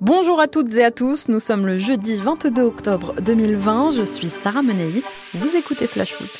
Bonjour à toutes et à tous, nous sommes le jeudi 22 octobre 2020, je suis Sarah Menei, vous écoutez Flash Foot.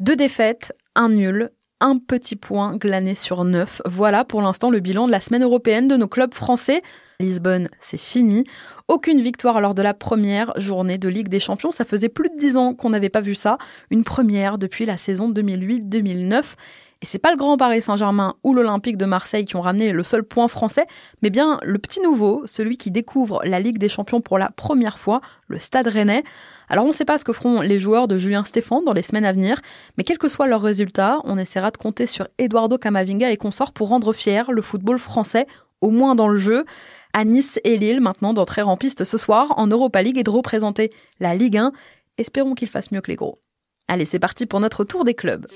Deux défaites, un nul, un petit point glané sur neuf. Voilà pour l'instant le bilan de la semaine européenne de nos clubs français. Lisbonne, c'est fini. Aucune victoire lors de la première journée de Ligue des Champions. Ça faisait plus de dix ans qu'on n'avait pas vu ça. Une première depuis la saison 2008-2009. Et c'est pas le Grand Paris Saint-Germain ou l'Olympique de Marseille qui ont ramené le seul point français, mais bien le petit nouveau, celui qui découvre la Ligue des Champions pour la première fois, le Stade Rennais. Alors on ne sait pas ce que feront les joueurs de Julien Stéphan dans les semaines à venir, mais quel que soit leur résultat, on essaiera de compter sur Eduardo Camavinga et consorts pour rendre fier le football français, au moins dans le jeu à Nice et Lille maintenant d'entrer en piste ce soir en Europa League et de représenter la Ligue 1. Espérons qu'ils fassent mieux que les gros. Allez, c'est parti pour notre tour des clubs.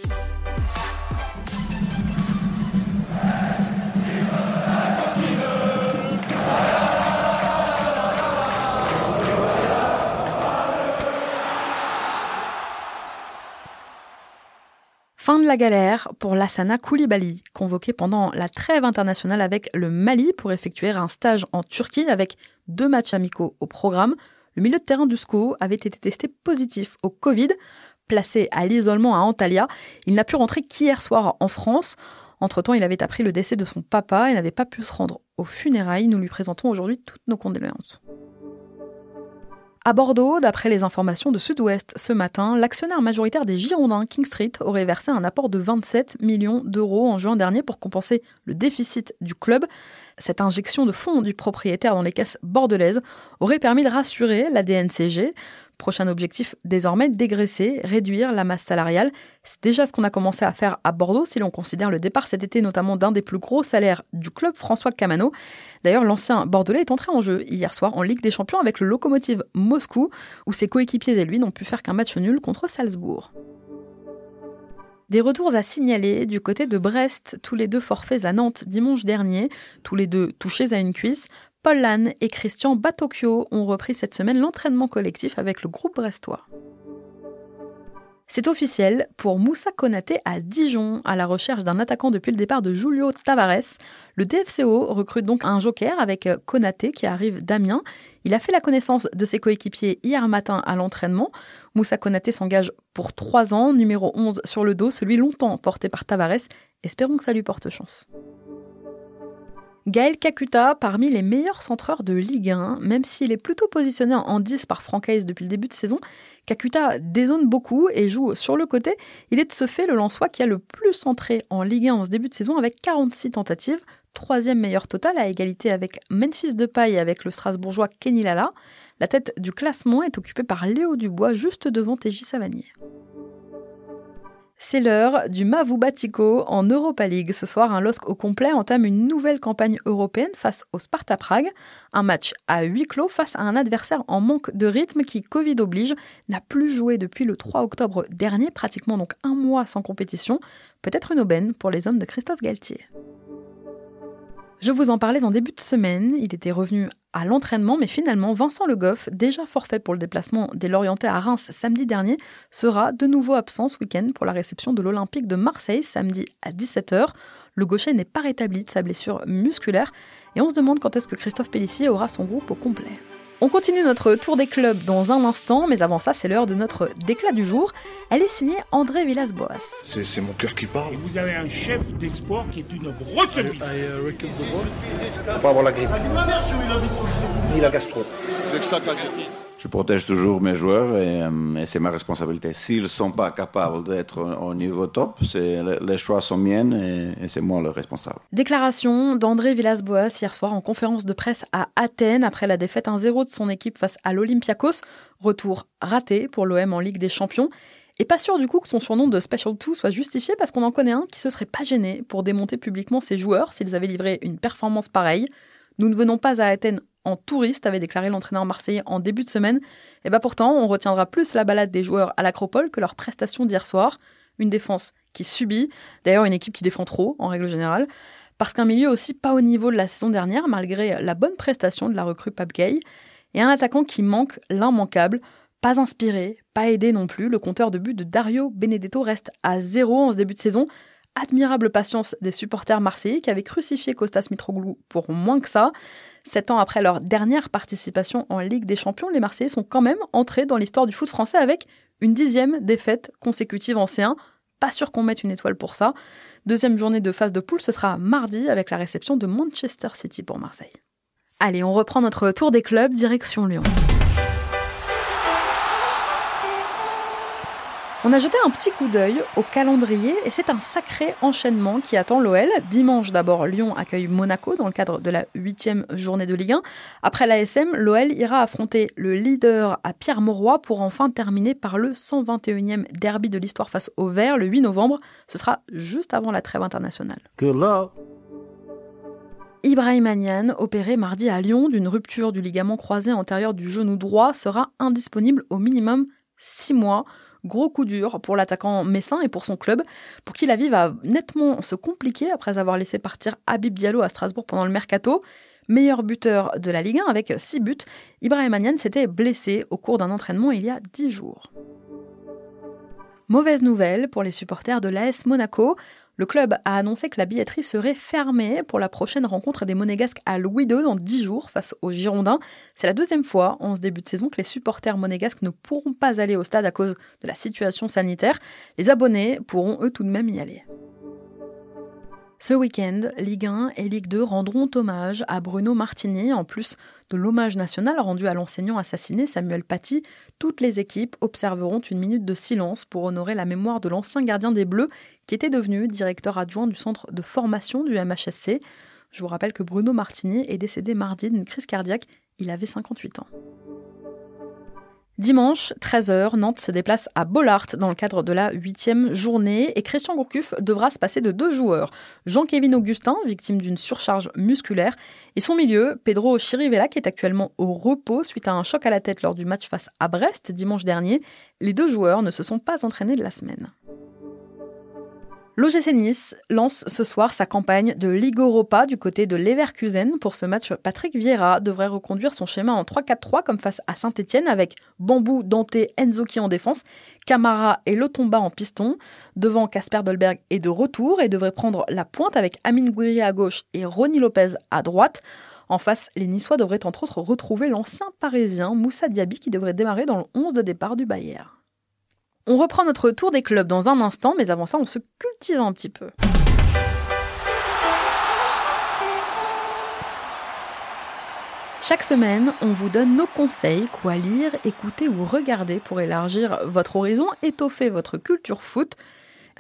Fin de la galère pour Lassana Koulibaly, convoqué pendant la trêve internationale avec le Mali pour effectuer un stage en Turquie avec deux matchs amicaux au programme. Le milieu de terrain du SCO avait été testé positif au Covid. Placé à l'isolement à Antalya, il n'a pu rentrer qu'hier soir en France. Entre-temps, il avait appris le décès de son papa et n'avait pas pu se rendre aux funérailles. Nous lui présentons aujourd'hui toutes nos condoléances. À Bordeaux, d'après les informations de Sud-Ouest ce matin, l'actionnaire majoritaire des Girondins, King Street, aurait versé un apport de 27 millions d'euros en juin dernier pour compenser le déficit du club. Cette injection de fonds du propriétaire dans les caisses bordelaises aurait permis de rassurer la DNCG. Prochain objectif désormais, dégraisser, réduire la masse salariale. C'est déjà ce qu'on a commencé à faire à Bordeaux si l'on considère le départ cet été notamment d'un des plus gros salaires du club, François Camano. D'ailleurs, l'ancien Bordelais est entré en jeu hier soir en Ligue des Champions avec le locomotive Moscou, où ses coéquipiers et lui n'ont pu faire qu'un match nul contre Salzbourg. Des retours à signaler du côté de Brest, tous les deux forfaits à Nantes dimanche dernier, tous les deux touchés à une cuisse. Paul Lannes et Christian Batocchio ont repris cette semaine l'entraînement collectif avec le groupe brestois. C'est officiel pour Moussa Konaté à Dijon, à la recherche d'un attaquant depuis le départ de Julio Tavares. Le DFCO recrute donc un joker avec Konaté qui arrive d'Amiens. Il a fait la connaissance de ses coéquipiers hier matin à l'entraînement. Moussa Konaté s'engage pour trois ans, numéro 11 sur le dos, celui longtemps porté par Tavares. Espérons que ça lui porte chance. Gaël Kakuta, parmi les meilleurs centreurs de Ligue 1, même s'il est plutôt positionné en 10 par Francaise depuis le début de saison, Kakuta dézone beaucoup et joue sur le côté. Il est de ce fait le Lensois qui a le plus centré en Ligue 1 en ce début de saison avec 46 tentatives, troisième meilleur total à égalité avec Memphis Depay et avec le Strasbourgeois Kenny Lala. La tête du classement est occupée par Léo Dubois juste devant TJ Savanier. C'est l'heure du Mavou-Batico en Europa League. Ce soir, un LOSC au complet entame une nouvelle campagne européenne face au Sparta Prague. Un match à huis clos face à un adversaire en manque de rythme qui, Covid oblige, n'a plus joué depuis le 3 octobre dernier, pratiquement donc un mois sans compétition. Peut-être une aubaine pour les hommes de Christophe Galtier. Je vous en parlais en début de semaine, il était revenu à l'entraînement, mais finalement, Vincent Le Goff, déjà forfait pour le déplacement des Lorientais à Reims samedi dernier, sera de nouveau absent ce week-end pour la réception de l'Olympique de Marseille samedi à 17h. Le gaucher n'est pas rétabli de sa blessure musculaire et on se demande quand est-ce que Christophe Pellissier aura son groupe au complet. On continue notre tour des clubs dans un instant, mais avant ça, c'est l'heure de notre déclat du jour. Elle est signée André Villas-Boas. C'est mon cœur qui parle. Et vous avez un chef d'espoir qui est une retenue. Pas avoir la grippe. Ni la gastro. C'est ça qu'a. Je protège toujours mes joueurs et, euh, c'est ma responsabilité. S'ils ne sont pas capables d'être au niveau top, les choix sont miennes et, et c'est moi le responsable. Déclaration d'André Villas-Boas hier soir en conférence de presse à Athènes après la défaite 1-0 de son équipe face à l'Olympiakos. Retour raté pour l'OM en Ligue des Champions. Et pas sûr du coup que son surnom de Special 2 soit justifié parce qu'on en connaît un qui se serait pas gêné pour démonter publiquement ses joueurs s'ils avaient livré une performance pareille. Nous ne venons pas à Athènes en touriste, avait déclaré l'entraîneur marseillais en début de semaine. Et bah pourtant, on retiendra plus la balade des joueurs à l'Acropole que leur prestation d'hier soir. Une défense qui subit, d'ailleurs une équipe qui défend trop en règle générale, parce qu'un milieu aussi pas au niveau de la saison dernière, malgré la bonne prestation de la recrue Pape Gay. Et un attaquant qui manque l'immanquable, pas inspiré, pas aidé non plus, le compteur de but de Dario Benedetto reste à zéro en ce début de saison. Admirable patience des supporters marseillais qui avaient crucifié Costas Mitroglou pour moins que ça. Sept ans après leur dernière participation en Ligue des Champions, les Marseillais sont quand même entrés dans l'histoire du foot français avec une dixième défaite consécutive en C1. Pas sûr qu'on mette une étoile pour ça. Deuxième journée de phase de poule, ce sera mardi avec la réception de Manchester City pour Marseille. Allez, on reprend notre tour des clubs, direction Lyon. On a jeté un petit coup d'œil au calendrier et c'est un sacré enchaînement qui attend l'OL. Dimanche d'abord, Lyon accueille Monaco dans le cadre de la huitième journée de Ligue 1. Après l'ASM, l'OL ira affronter le leader à Pierre-Mauroy pour enfin terminer par le 121e derby de l'histoire face au Vert le 8 novembre. Ce sera juste avant la trêve internationale. Ibrahim Anian, opéré mardi à Lyon d'une rupture du ligament croisé antérieur du genou droit, sera indisponible au minimum 6 mois. Gros coup dur pour l'attaquant messin et pour son club, pour qui la vie va nettement se compliquer après avoir laissé partir Habib Diallo à Strasbourg pendant le mercato. Meilleur buteur de la Ligue 1 avec 6 buts, Ibrahim Anian s'était blessé au cours d'un entraînement il y a 10 jours. Mauvaise nouvelle pour les supporters de l'AS Monaco. Le club a annoncé que la billetterie serait fermée pour la prochaine rencontre des Monégasques à Louis II dans 10 jours face aux Girondins. C'est la deuxième fois en ce début de saison que les supporters monégasques ne pourront pas aller au stade à cause de la situation sanitaire. Les abonnés pourront eux tout de même y aller. Ce week-end, Ligue 1 et Ligue 2 rendront hommage à Bruno Martini. En plus de l'hommage national rendu à l'enseignant assassiné Samuel Paty, toutes les équipes observeront une minute de silence pour honorer la mémoire de l'ancien gardien des Bleus qui était devenu directeur adjoint du centre de formation du MHSC. Je vous rappelle que Bruno Martini est décédé mardi d'une crise cardiaque. Il avait 58 ans. Dimanche, 13h, Nantes se déplace à Bollard dans le cadre de la huitième journée et Christian Gourcuff devra se passer de deux joueurs. Jean-Kévin Augustin, victime d'une surcharge musculaire, et son milieu, Pedro Chirivella, qui est actuellement au repos suite à un choc à la tête lors du match face à Brest dimanche dernier. Les deux joueurs ne se sont pas entraînés de la semaine. L'OGC Nice lance ce soir sa campagne de Ligue Europa du côté de Leverkusen. Pour ce match, Patrick Vieira devrait reconduire son schéma en 3-4-3 comme face à Saint-Etienne avec Bambou, Dante, Enzoki en défense, Camara et Lotomba en piston. Devant, Casper Dolberg est de retour et devrait prendre la pointe avec Amine Gouiri à gauche et Ronny Lopez à droite. En face, les Niçois devraient entre autres retrouver l'ancien parisien Moussa Diaby qui devrait démarrer dans le 11 de départ du Bayern. On reprend notre tour des clubs dans un instant, mais avant ça, on se cultive un petit peu. Chaque semaine, on vous donne nos conseils, quoi lire, écouter ou regarder pour élargir votre horizon, étoffer votre culture foot.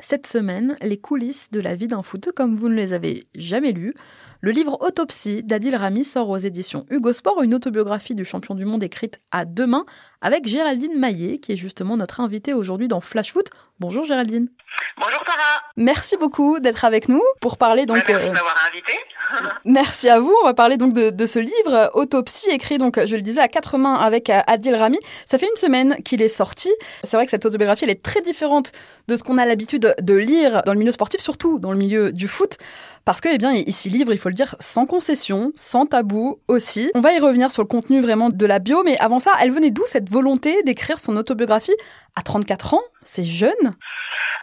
Cette semaine, les coulisses de la vie d'un footeux comme vous ne les avez jamais lues. Le livre Autopsie d'Adil Rami sort aux éditions Hugo Sport, une autobiographie du champion du monde écrite à deux mains avec Géraldine Maillet, qui est justement notre invitée aujourd'hui dans Flash Foot. Bonjour Géraldine. Bonjour Sarah. Merci beaucoup d'être avec nous pour parler donc. Merci de m'avoir invité. Merci à vous. On va parler donc de, ce livre Autopsie écrit donc je le disais à quatre mains avec Adil Rami. Ça fait une semaine qu'il est sorti. C'est vrai que cette autobiographie elle est très différente de ce qu'on a l'habitude de lire dans le milieu sportif, surtout dans le milieu du foot. Parce que, eh bien, il s'y livre, il faut le dire, sans concession, sans tabou aussi. On va y revenir sur le contenu vraiment de la bio, mais avant ça, elle venait d'où cette volonté d'écrire son autobiographie à 34 ans? C'est jeune?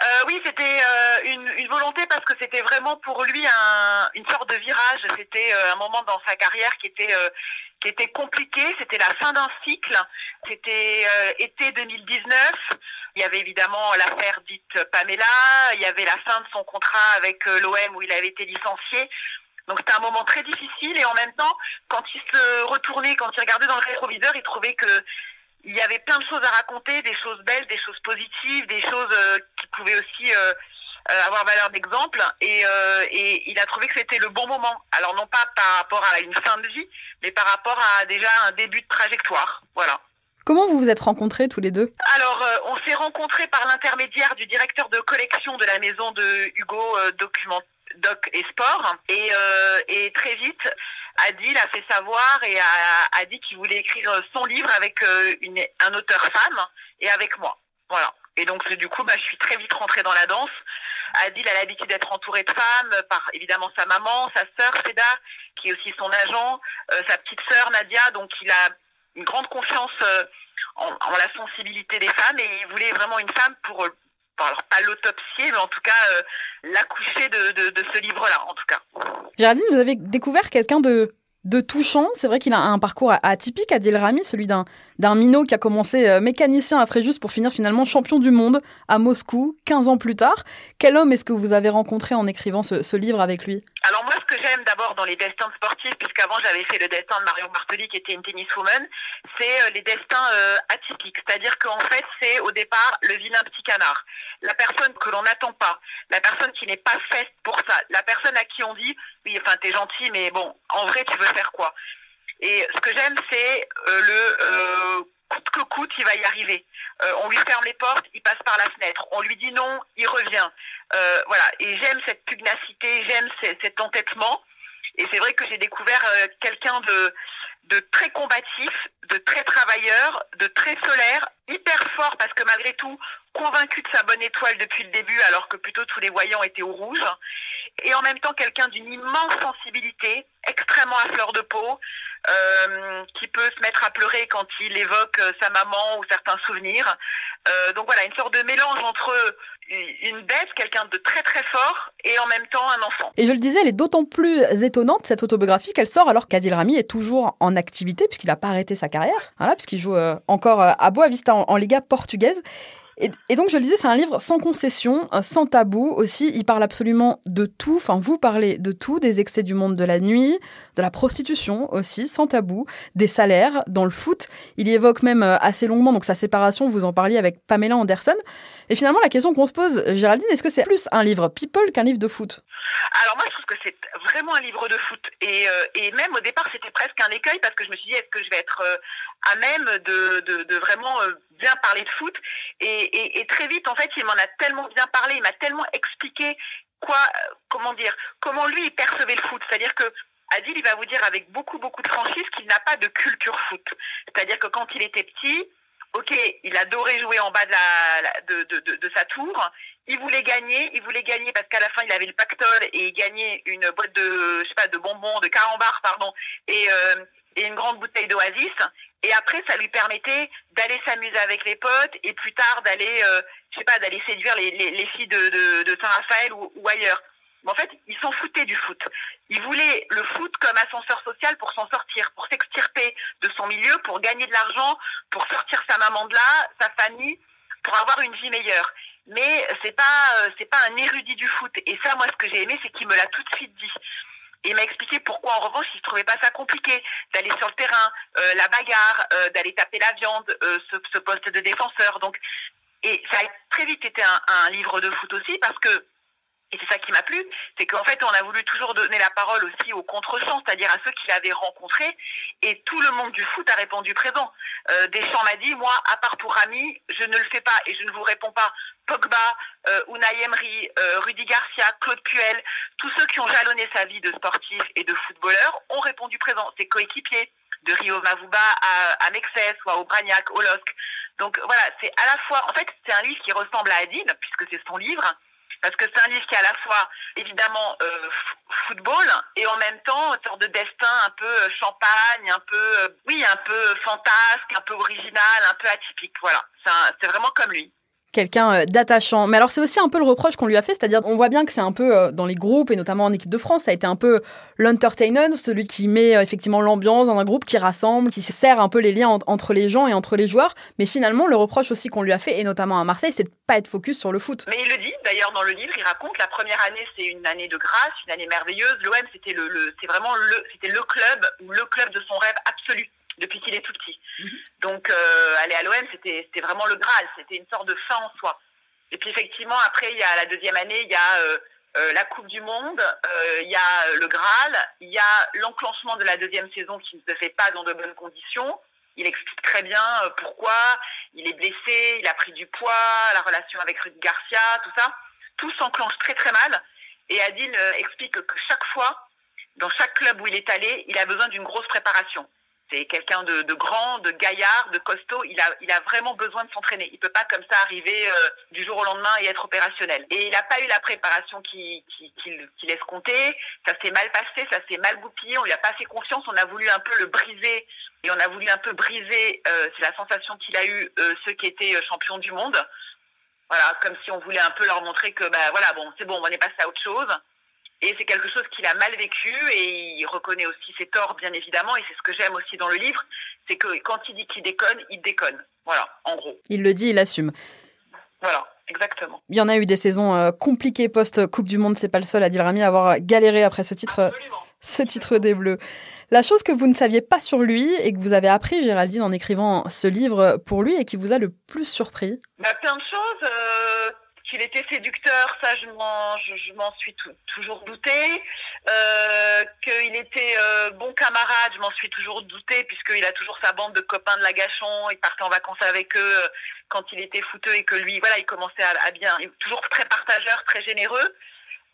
Euh, Oui, c'était euh, une, volonté parce que c'était vraiment pour lui un, une sorte de virage. C'était euh, un moment dans sa carrière qui était qui était compliqué. C'était la fin d'un cycle. C'était été 2019. Il y avait évidemment l'affaire dite Pamela. Il y avait la fin de son contrat avec l'OM où il avait été licencié. Donc c'était un moment très difficile et en même temps, quand il se retournait, quand il regardait dans le rétroviseur, il trouvait que il y avait plein de choses à raconter, des choses belles, des choses positives, des choses euh, qui pouvaient aussi euh, avoir valeur d'exemple. Et, euh, et, il a trouvé que c'était le bon moment. Alors non pas par rapport à une fin de vie, mais par rapport à déjà un début de trajectoire. Voilà. Comment vous vous êtes rencontrés tous les deux? Alors, euh, on s'est rencontrés par l'intermédiaire du directeur de collection de la maison de Hugo euh, Document Doc et Sport. Et, euh, et très vite, Adil a fait savoir et a, dit qu'il voulait écrire son livre avec une, un auteur femme et avec moi. Voilà. Et donc, du coup, bah, je suis très vite rentrée dans la danse. Adil a l'habitude d'être entouré de femmes, par évidemment sa maman, sa sœur Seda, qui est aussi son agent, euh, sa petite sœur Nadia, donc il a une grande confiance en, la sensibilité des femmes et il voulait vraiment une femme pour, alors pas l'autopsier, mais en tout cas l'accoucher de, de, ce livre-là, en tout cas. Géraldine, vous avez découvert quelqu'un de de touchant. C'est vrai qu'il a un parcours atypique, Adil Rami, celui d'un d'un minot qui a commencé euh, mécanicien à Fréjus pour finir finalement champion du monde à Moscou 15 ans plus tard. Quel homme est-ce que vous avez rencontré en écrivant ce, livre avec lui? Que j'aime d'abord dans les destins sportifs, puisqu'avant j'avais fait le destin de Marion Bartoli qui était une tenniswoman, c'est euh, les destins euh, atypiques. C'est-à-dire qu'en fait, c'est au départ le vilain petit canard. La personne que l'on n'attend pas, la personne qui n'est pas faite pour ça, la personne à qui on dit, oui, enfin, t'es gentil, mais bon, en vrai, tu veux faire quoi? Et ce que j'aime, c'est euh, le coûte que coûte, il va y arriver. Euh, on lui ferme les portes, il passe par la fenêtre. On lui dit non, il revient. voilà. Et j'aime cette pugnacité, j'aime cet entêtement. Et c'est vrai que j'ai découvert quelqu'un de, de très combatif, de très travailleur, de très solaire, hyper fort parce que malgré tout, convaincu de sa bonne étoile depuis le début alors que plutôt tous les voyants étaient au rouge. Et en même temps quelqu'un d'une immense sensibilité, extrêmement à fleur de peau, euh, qui peut se mettre à pleurer quand il évoque euh, sa maman ou certains souvenirs. Euh, donc voilà, une sorte de mélange entre une bête, quelqu'un de très très fort, et en même temps un enfant. Et je le disais, elle est d'autant plus étonnante, cette autobiographie, qu'elle sort alors qu'Adil Rami est toujours en activité, puisqu'il n'a pas arrêté sa carrière, voilà, puisqu'il joue encore à Boa Vista en Liga portugaise. Et, donc, je le disais, c'est un livre sans concession, euh, sans tabou aussi. Il parle absolument de tout. Enfin, vous parlez de tout, des excès du monde de la nuit, de la prostitution aussi, sans tabou, des salaires, dans le foot. Il y évoque même euh, assez longuement donc sa séparation. Vous en parliez avec Pamela Anderson. Et finalement, la question qu'on se pose, Géraldine, est-ce que c'est plus un livre people qu'un livre de foot? Alors moi, je trouve que c'est vraiment un livre de foot. Euh, et même au départ, c'était presque un écueil parce que je me suis dit, est-ce que je vais être à même de, vraiment bien parler de foot et, très vite, en fait, il m'en a tellement bien parlé, il m'a tellement expliqué quoi, euh, comment dire, comment lui il percevait le foot. C'est-à-dire que Adil, il va vous dire avec beaucoup, beaucoup de franchise qu'il n'a pas de culture foot. C'est-à-dire que quand il était petit, ok, il adorait jouer en bas de, la, de, sa tour. Il voulait gagner, il voulait gagner parce qu'à la fin il avait le pactole et il gagnait une boîte de, je sais pas, de bonbons, de carambars, pardon, euh, et une grande bouteille d'oasis. Et après, ça lui permettait d'aller s'amuser avec les potes et plus tard d'aller, euh, je sais pas, d'aller séduire les, les, filles de, Saint-Raphaël ou, ailleurs. Mais en fait, il s'en foutait du foot. Il voulait le foot comme ascenseur social pour s'en sortir, pour s'extirper de son milieu, pour gagner de l'argent, pour sortir sa maman de là, sa famille, pour avoir une vie meilleure. Mais c'est pas, euh, c'est pas un érudit du foot. Et ça, moi, ce que j'ai aimé, c'est qu'il me l'a tout de suite dit il m'a expliqué pourquoi, en revanche, il ne trouvait pas ça compliqué d'aller sur le terrain, euh, la bagarre, euh, d'aller taper la viande, euh, ce, poste de défenseur. Et ça a très vite été un livre de foot aussi parce que et c'est ça qui m'a plu, c'est qu'en fait, on a voulu toujours donner la parole aussi aux contre-champs, c'est-à-dire à ceux qu'il avait rencontrés, et tout le monde du foot a répondu présent. Euh, Deschamps m'a dit, moi, à part pour Rami, je ne le fais pas, et je ne vous réponds pas. Pogba, euh, Unai Emery, euh, Rudy Garcia, Claude Puel, tous ceux qui ont jalonné sa vie de sportif et de footballeur ont répondu présent. Ses coéquipiers, de Rio Mavuba à, à Mexès ou à Aubragnac, au LOSC. Donc voilà, c'est à la fois, en fait, c'est un livre qui ressemble à Adine, puisque c'est son livre, parce que c'est un livre qui est à la fois évidemment euh, football et en même temps une sorte de destin un peu euh, champagne, un peu oui, un peu fantasque, un peu original, un peu atypique. Voilà, c'est vraiment comme lui quelqu'un euh, d'attachant. Mais alors c'est aussi un peu le reproche qu'on lui a fait, c'est-à-dire on voit bien que c'est un peu euh, dans les groupes et notamment en équipe de France, ça a été un peu l'entertainer, celui qui met euh, effectivement l'ambiance dans un groupe, qui rassemble, qui sert un peu les liens entre les gens et entre les joueurs. Mais finalement le reproche aussi qu'on lui a fait, et notamment à Marseille, c'est de pas être focus sur le foot. Mais il le dit d'ailleurs dans le livre, il raconte la première année c'est une année de grâce, une année merveilleuse. L'OM c'était vraiment le c'était le club ou le club de son rêve absolu depuis qu'il est tout petit. Mhm. Donc euh, aller à l'OM, c'était vraiment le Graal, c'était une sorte de fin en soi. Et puis effectivement, après, il y a la deuxième année, il y a euh, euh, la Coupe du Monde, il y a le Graal, il y a l'enclenchement de la deuxième saison qui ne se fait pas dans de bonnes conditions. Il explique très bien pourquoi, il est blessé, il a pris du poids, la relation avec Rudy Garcia, tout ça. Tout s'enclenche très très mal. Et Adil explique que chaque fois, dans chaque club où il est allé, il a besoin d'une grosse préparation. C'est quelqu'un de, grand, de gaillard, de costaud. Il a, vraiment besoin de s'entraîner. Il peut pas comme ça arriver euh, du jour au lendemain et être opérationnel. Et il n'a pas eu la préparation qu'il qui, qui, laisse compter. Ça s'est mal passé, ça s'est mal goupillé. On lui a pas fait confiance. On a voulu un peu le briser et on a voulu un peu briser, euh, c'est la sensation qu'il a eu euh, ceux qui étaient euh, champions du monde. Voilà, comme si on voulait un peu leur montrer que bah voilà, bon, c'est bon, on est passé à autre chose. Et c'est quelque chose qu'il a mal vécu et il reconnaît aussi ses torts, bien évidemment. Et c'est ce que j'aime aussi dans le livre, c'est que quand il dit qu'il déconne, il déconne. Voilà, en gros. Il le dit, il assume. Voilà, exactement. Il y en a eu des saisons euh, compliquées post-Coupe du Monde. C'est pas le seul, Adil Rami, à avoir galéré après ce titre, Absolument. ce titre des Bleus. La chose que vous ne saviez pas sur lui et que vous avez appris, Géraldine, en écrivant ce livre pour lui et qui vous a le plus surpris? Bah, plein de choses. euh, qu'il était séducteur, ça je m'en, suis tou- toujours douté. Euh, qu'il était euh, bon camarade, je m'en suis toujours douté puisqu'il a toujours sa bande de copains de la Gachon. Il partait en vacances avec eux euh, quand il était footeux et que lui, voilà, il commençait à, bien, toujours très partageur, très généreux.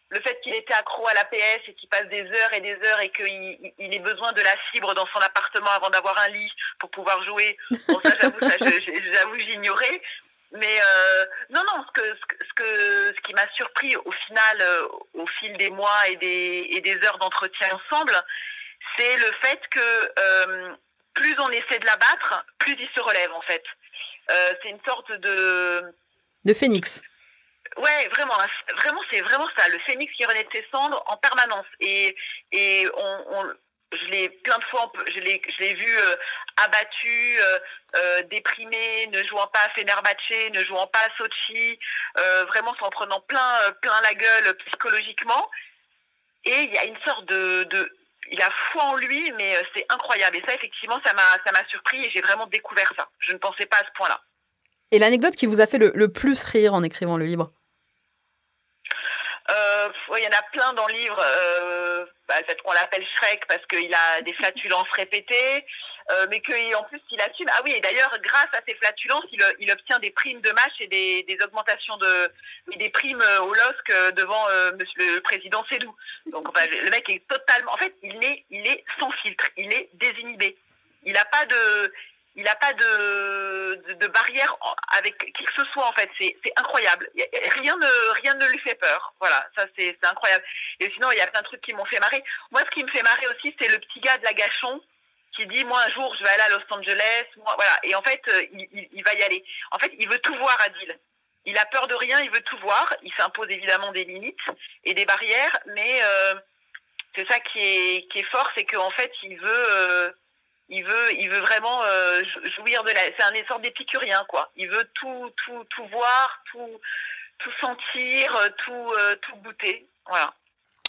Le fait qu'il était accro à l'APS et qu'il passe des heures et des heures et qu'il il- il ait besoin de la fibre dans son appartement avant d'avoir un lit pour pouvoir jouer. Bon, ça, j'avoue, j'ignorais. Mais euh, non, non, ce que ce que ce, que- ce qui m'a surpris au final, euh, au fil des mois et des et des heures d'entretien ensemble, c'est le fait que euh, plus on essaie de l'abattre, plus il se relève en fait. C'est une sorte de De Phoenix. Ouais, vraiment, hein, vraiment, c'est vraiment ça, le phénix qui renaît de ses cendres en permanence. Et, et on, on- je l'ai plein de fois, je l'ai, je l'ai vu euh, abattu, euh, euh, déprimé, ne jouant pas à Fenerbahçe, ne jouant pas à Sochi, euh, vraiment s'en prenant plein, plein la gueule psychologiquement. Et il y a une sorte de, de il a foi en lui, mais c'est incroyable. Et ça, effectivement, ça m'a, ça m'a surpris et j'ai vraiment découvert ça. Je ne pensais pas à ce point-là. Et l'anecdote qui vous a fait le plus rire en écrivant le livre? Euh, il y en a plein dans le livre. Euh, bah, qu'on l'appelle Shrek parce qu'il a des flatulences répétées, euh, mais que en plus il assume. Ah oui, et d'ailleurs, grâce à ces flatulences, il, obtient des primes de match et des, augmentations de des primes au LOSC euh, devant le président Sédou. Donc le mec est totalement. En fait, il est il est sans filtre, il est désinhibé. Il n'a pas de il n'a pas de, de, de barrière avec qui que ce soit en fait. C'est incroyable. Rien ne rien ne lui fait peur. Voilà, ça c'est incroyable. Et sinon, il y a plein de trucs qui m'ont fait marrer. Moi, ce qui me fait marrer aussi, c'est le petit gars de la Gachon qui dit moi un jour je vais aller à Los Angeles. Moi, voilà. Et en fait, euh, il, il- il va y aller. En fait, il veut tout voir, Adil. Il a peur de rien, il veut tout voir. Il s'impose évidemment des limites et des barrières, mais euh, c'est ça qui est qui est fort, c'est qu'en fait, il veut euh, il veut, il veut vraiment euh, jou- jouir de la. C'est un essor d'épicurien, quoi. Il veut tout, tout, tout voir, tout, tout sentir, euh, tout, euh, tout goûter. Voilà.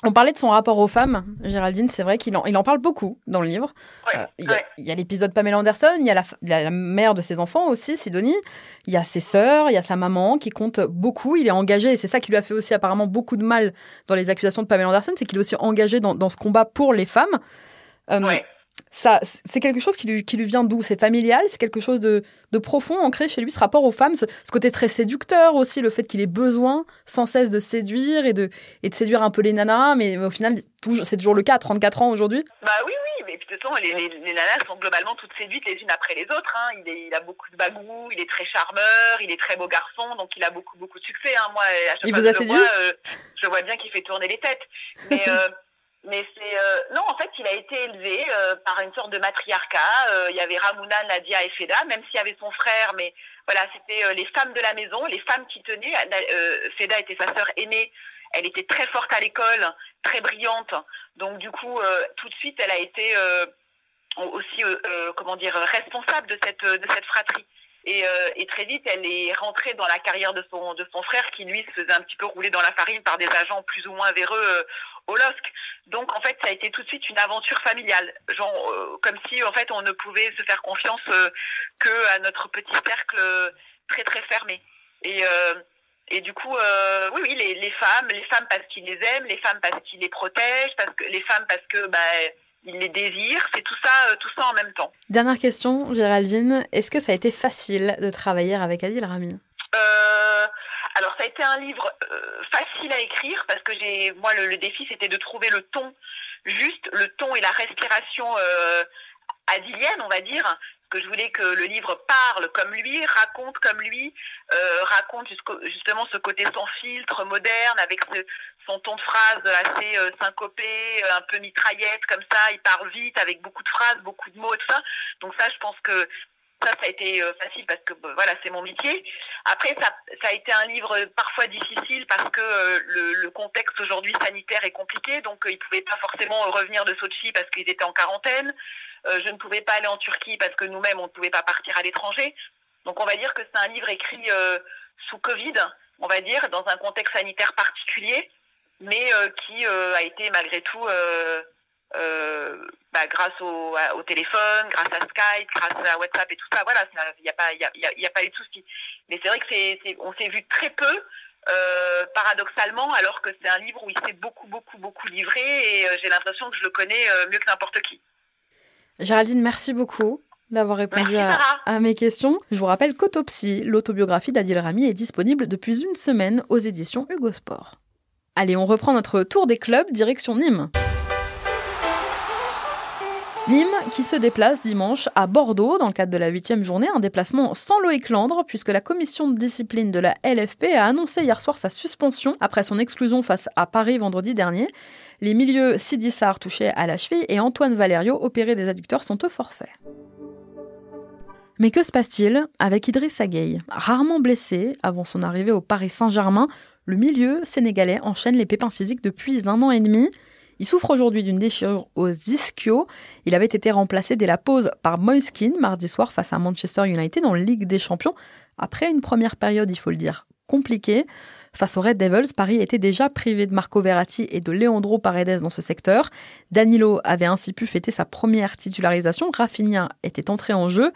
On parlait de son rapport aux femmes, Géraldine, c'est vrai qu'il en, il en parle beaucoup dans le livre. Ouais, Euh, Il y a- ouais. il y a l'épisode Pamela Anderson, il y a la, la- la mère de ses enfants aussi, Sidonie, il y a ses sœurs, il y a sa maman qui compte beaucoup, il est engagé, et c'est ça qui lui a fait aussi apparemment beaucoup de mal dans les accusations de Pamela Anderson, c'est qu'il est aussi engagé dans, dans ce combat pour les femmes. Euh, Ouais. Ça, c'est quelque chose qui lui, qui lui vient d'où? C'est familial? C'est quelque chose de, de profond, ancré chez lui, ce rapport aux femmes, ce, ce côté très séducteur aussi, le fait qu'il ait besoin sans cesse de séduire et de, et de séduire un peu les nanas, mais au final, c'est toujours le cas à 34 ans aujourd'hui. Bah oui, oui, mais de toute façon, les, les, les nanas sont globalement toutes séduites les unes après les autres. Hein. Il, est, il a beaucoup de bagou, il est très charmeur, il est très beau garçon, donc il a beaucoup, beaucoup de succès. Hein. Moi, à chaque Il fois vous a séduit? vois, euh, je vois bien qu'il fait tourner les têtes. Mais, euh, mais c'est euh, non, en fait, il a été élevé euh, par une sorte de matriarcat. Euh, il y avait Ramuna, Nadia et Feda, même s'il y avait son frère, mais voilà, c'était les femmes de la maison, les femmes qui tenaient. Feda était sa sœur aînée. Elle était très forte à l'école, très brillante. Donc du coup, tout de suite, elle a été aussi, comment dire, responsable de cette fratrie. Et, euh, et très vite, elle est rentrée dans la carrière de son de son frère, qui lui se faisait un petit peu rouler dans la farine par des agents plus ou moins véreux euh, au LOSC. Donc en fait, ça a été tout de suite une aventure familiale, genre euh, comme si en fait on ne pouvait se faire confiance euh, que à notre petit cercle euh, très très fermé. Et et du coup, oui, oui, les, les femmes, les femmes parce qu'ils les aiment, les femmes parce qu'ils les protègent, parce que les femmes parce que bah ils les désirent. C'est tout ça, euh, tout ça en même temps. Dernière question, Géraldine, est-ce que ça a été facile de travailler avec Adil Rami Euh, alors ça a été un livre euh, facile à écrire parce que j'ai moi le, le défi c'était de trouver le ton juste, le ton et la respiration euh, adilienne on va dire. Que je voulais que le livre parle comme lui, raconte comme lui, euh, raconte justement ce côté sans filtre, moderne, avec ce, son ton de phrase assez syncopé, un peu mitraillette comme ça. Il parle vite avec beaucoup de phrases, beaucoup de mots et tout ça. Donc ça, je pense que ça, ça a été facile parce que voilà, c'est mon métier. Après, ça, a été un livre parfois difficile parce que le, le, contexte aujourd'hui sanitaire est compliqué, donc ils pouvaient pas forcément revenir de Sochi parce qu'ils étaient en quarantaine. je ne pouvais pas aller en Turquie parce que nous-mêmes on ne pouvait pas partir à l'étranger. Donc on va dire que c'est un livre écrit sous Covid, on va dire, dans un contexte sanitaire particulier, mais euh, qui euh, a été malgré tout, euh, bah, grâce au, téléphone, grâce à Skype, grâce à WhatsApp et tout ça, voilà, il n'y a, pas, y a, y a, pas eu de souci. Mais c'est vrai que c'est, on s'est vu très peu, paradoxalement, alors que c'est un livre où il s'est beaucoup, beaucoup, beaucoup livré et j'ai l'impression que je le connais mieux que n'importe qui. Géraldine, merci beaucoup d'avoir répondu à, mes questions. Je vous rappelle qu'Autopsie, l'autobiographie d'Adil Rami, est disponible depuis une semaine aux éditions Hugo Sport. Allez, on reprend notre tour des clubs, direction Nîmes. Nîmes qui se déplace dimanche à Bordeaux dans le cadre de la huitième journée, un déplacement sans Loïc Landre puisque la commission de discipline de la LFP a annoncé hier soir sa suspension après son exclusion face à Paris vendredi dernier. Les milieux Sidi touchés à la cheville et Antoine Valerio opéré des adducteurs sont au forfait. Mais que se passe-t-il avec Idriss Gueye? Rarement blessé avant son arrivée au Paris Saint-Germain, le milieu sénégalais enchaîne les pépins physiques depuis un an et demi. Il souffre aujourd'hui d'une déchirure aux ischios. Il avait été remplacé dès la pause par Moiskin mardi soir face à Manchester United en Ligue des Champions, après une première période, il faut le dire, compliquée. Face aux Red Devils, Paris était déjà privé de Marco Verratti et de Leandro Paredes dans ce secteur. Danilo avait ainsi pu fêter sa première titularisation. Rafinha était entré en jeu.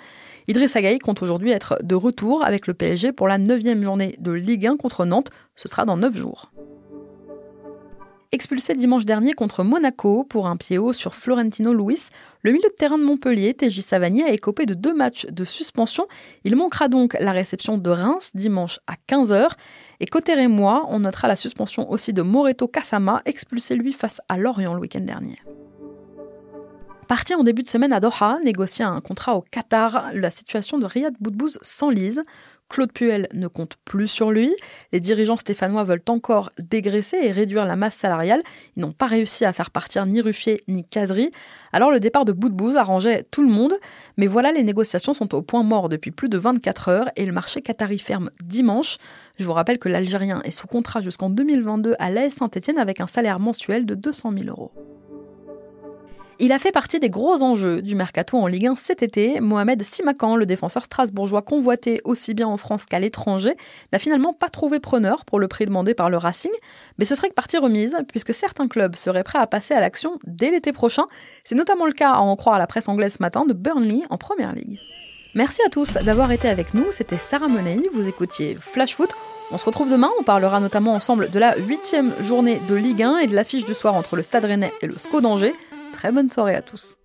Idriss Gueye compte aujourd'hui être de retour avec le PSG pour la neuvième journée de Ligue 1 contre Nantes. Ce sera dans neuf jours. Expulsé dimanche dernier contre Monaco pour un pied haut sur Florentino Luis, le milieu de terrain de Montpellier, TJ Savanier, a écopé de deux matchs de suspension. Il manquera donc la réception de Reims dimanche à 15h. Et côté rémois, on notera la suspension aussi de Moreto Kasama, expulsé lui face à Lorient le week-end dernier. Parti en début de semaine à Doha, négocier un contrat au Qatar, la situation de Riyad Boudbouz s'enlise. Claude Puel ne compte plus sur lui. Les dirigeants stéphanois veulent encore dégraisser et réduire la masse salariale. Ils n'ont pas réussi à faire partir ni Ruffier ni Casery. Alors le départ de Boudbouz arrangeait tout le monde. Mais voilà, les négociations sont au point mort depuis plus de 24 heures et le marché qatari ferme dimanche. Je vous rappelle que l'Algérien est sous contrat jusqu'en 2022 à l'AS Saint-Etienne avec un salaire mensuel de 200 000 euros. Il a fait partie des gros enjeux du mercato en Ligue 1 cet été. Mohamed Simakan, le défenseur strasbourgeois convoité aussi bien en France qu'à l'étranger, n'a finalement pas trouvé preneur pour le prix demandé par le Racing. Mais ce serait que partie remise, puisque certains clubs seraient prêts à passer à l'action dès l'été prochain. C'est notamment le cas, à en croire à la presse anglaise ce matin, de Burnley en Première Ligue. Merci à tous d'avoir été avec nous. C'était Sarah Menei. Vous écoutiez Flash Foot. On se retrouve demain. On parlera notamment ensemble de la huitième journée de Ligue 1 et de l'affiche du soir entre le Stade Rennais et le SCO d'Angers. Très bonne soirée à tous.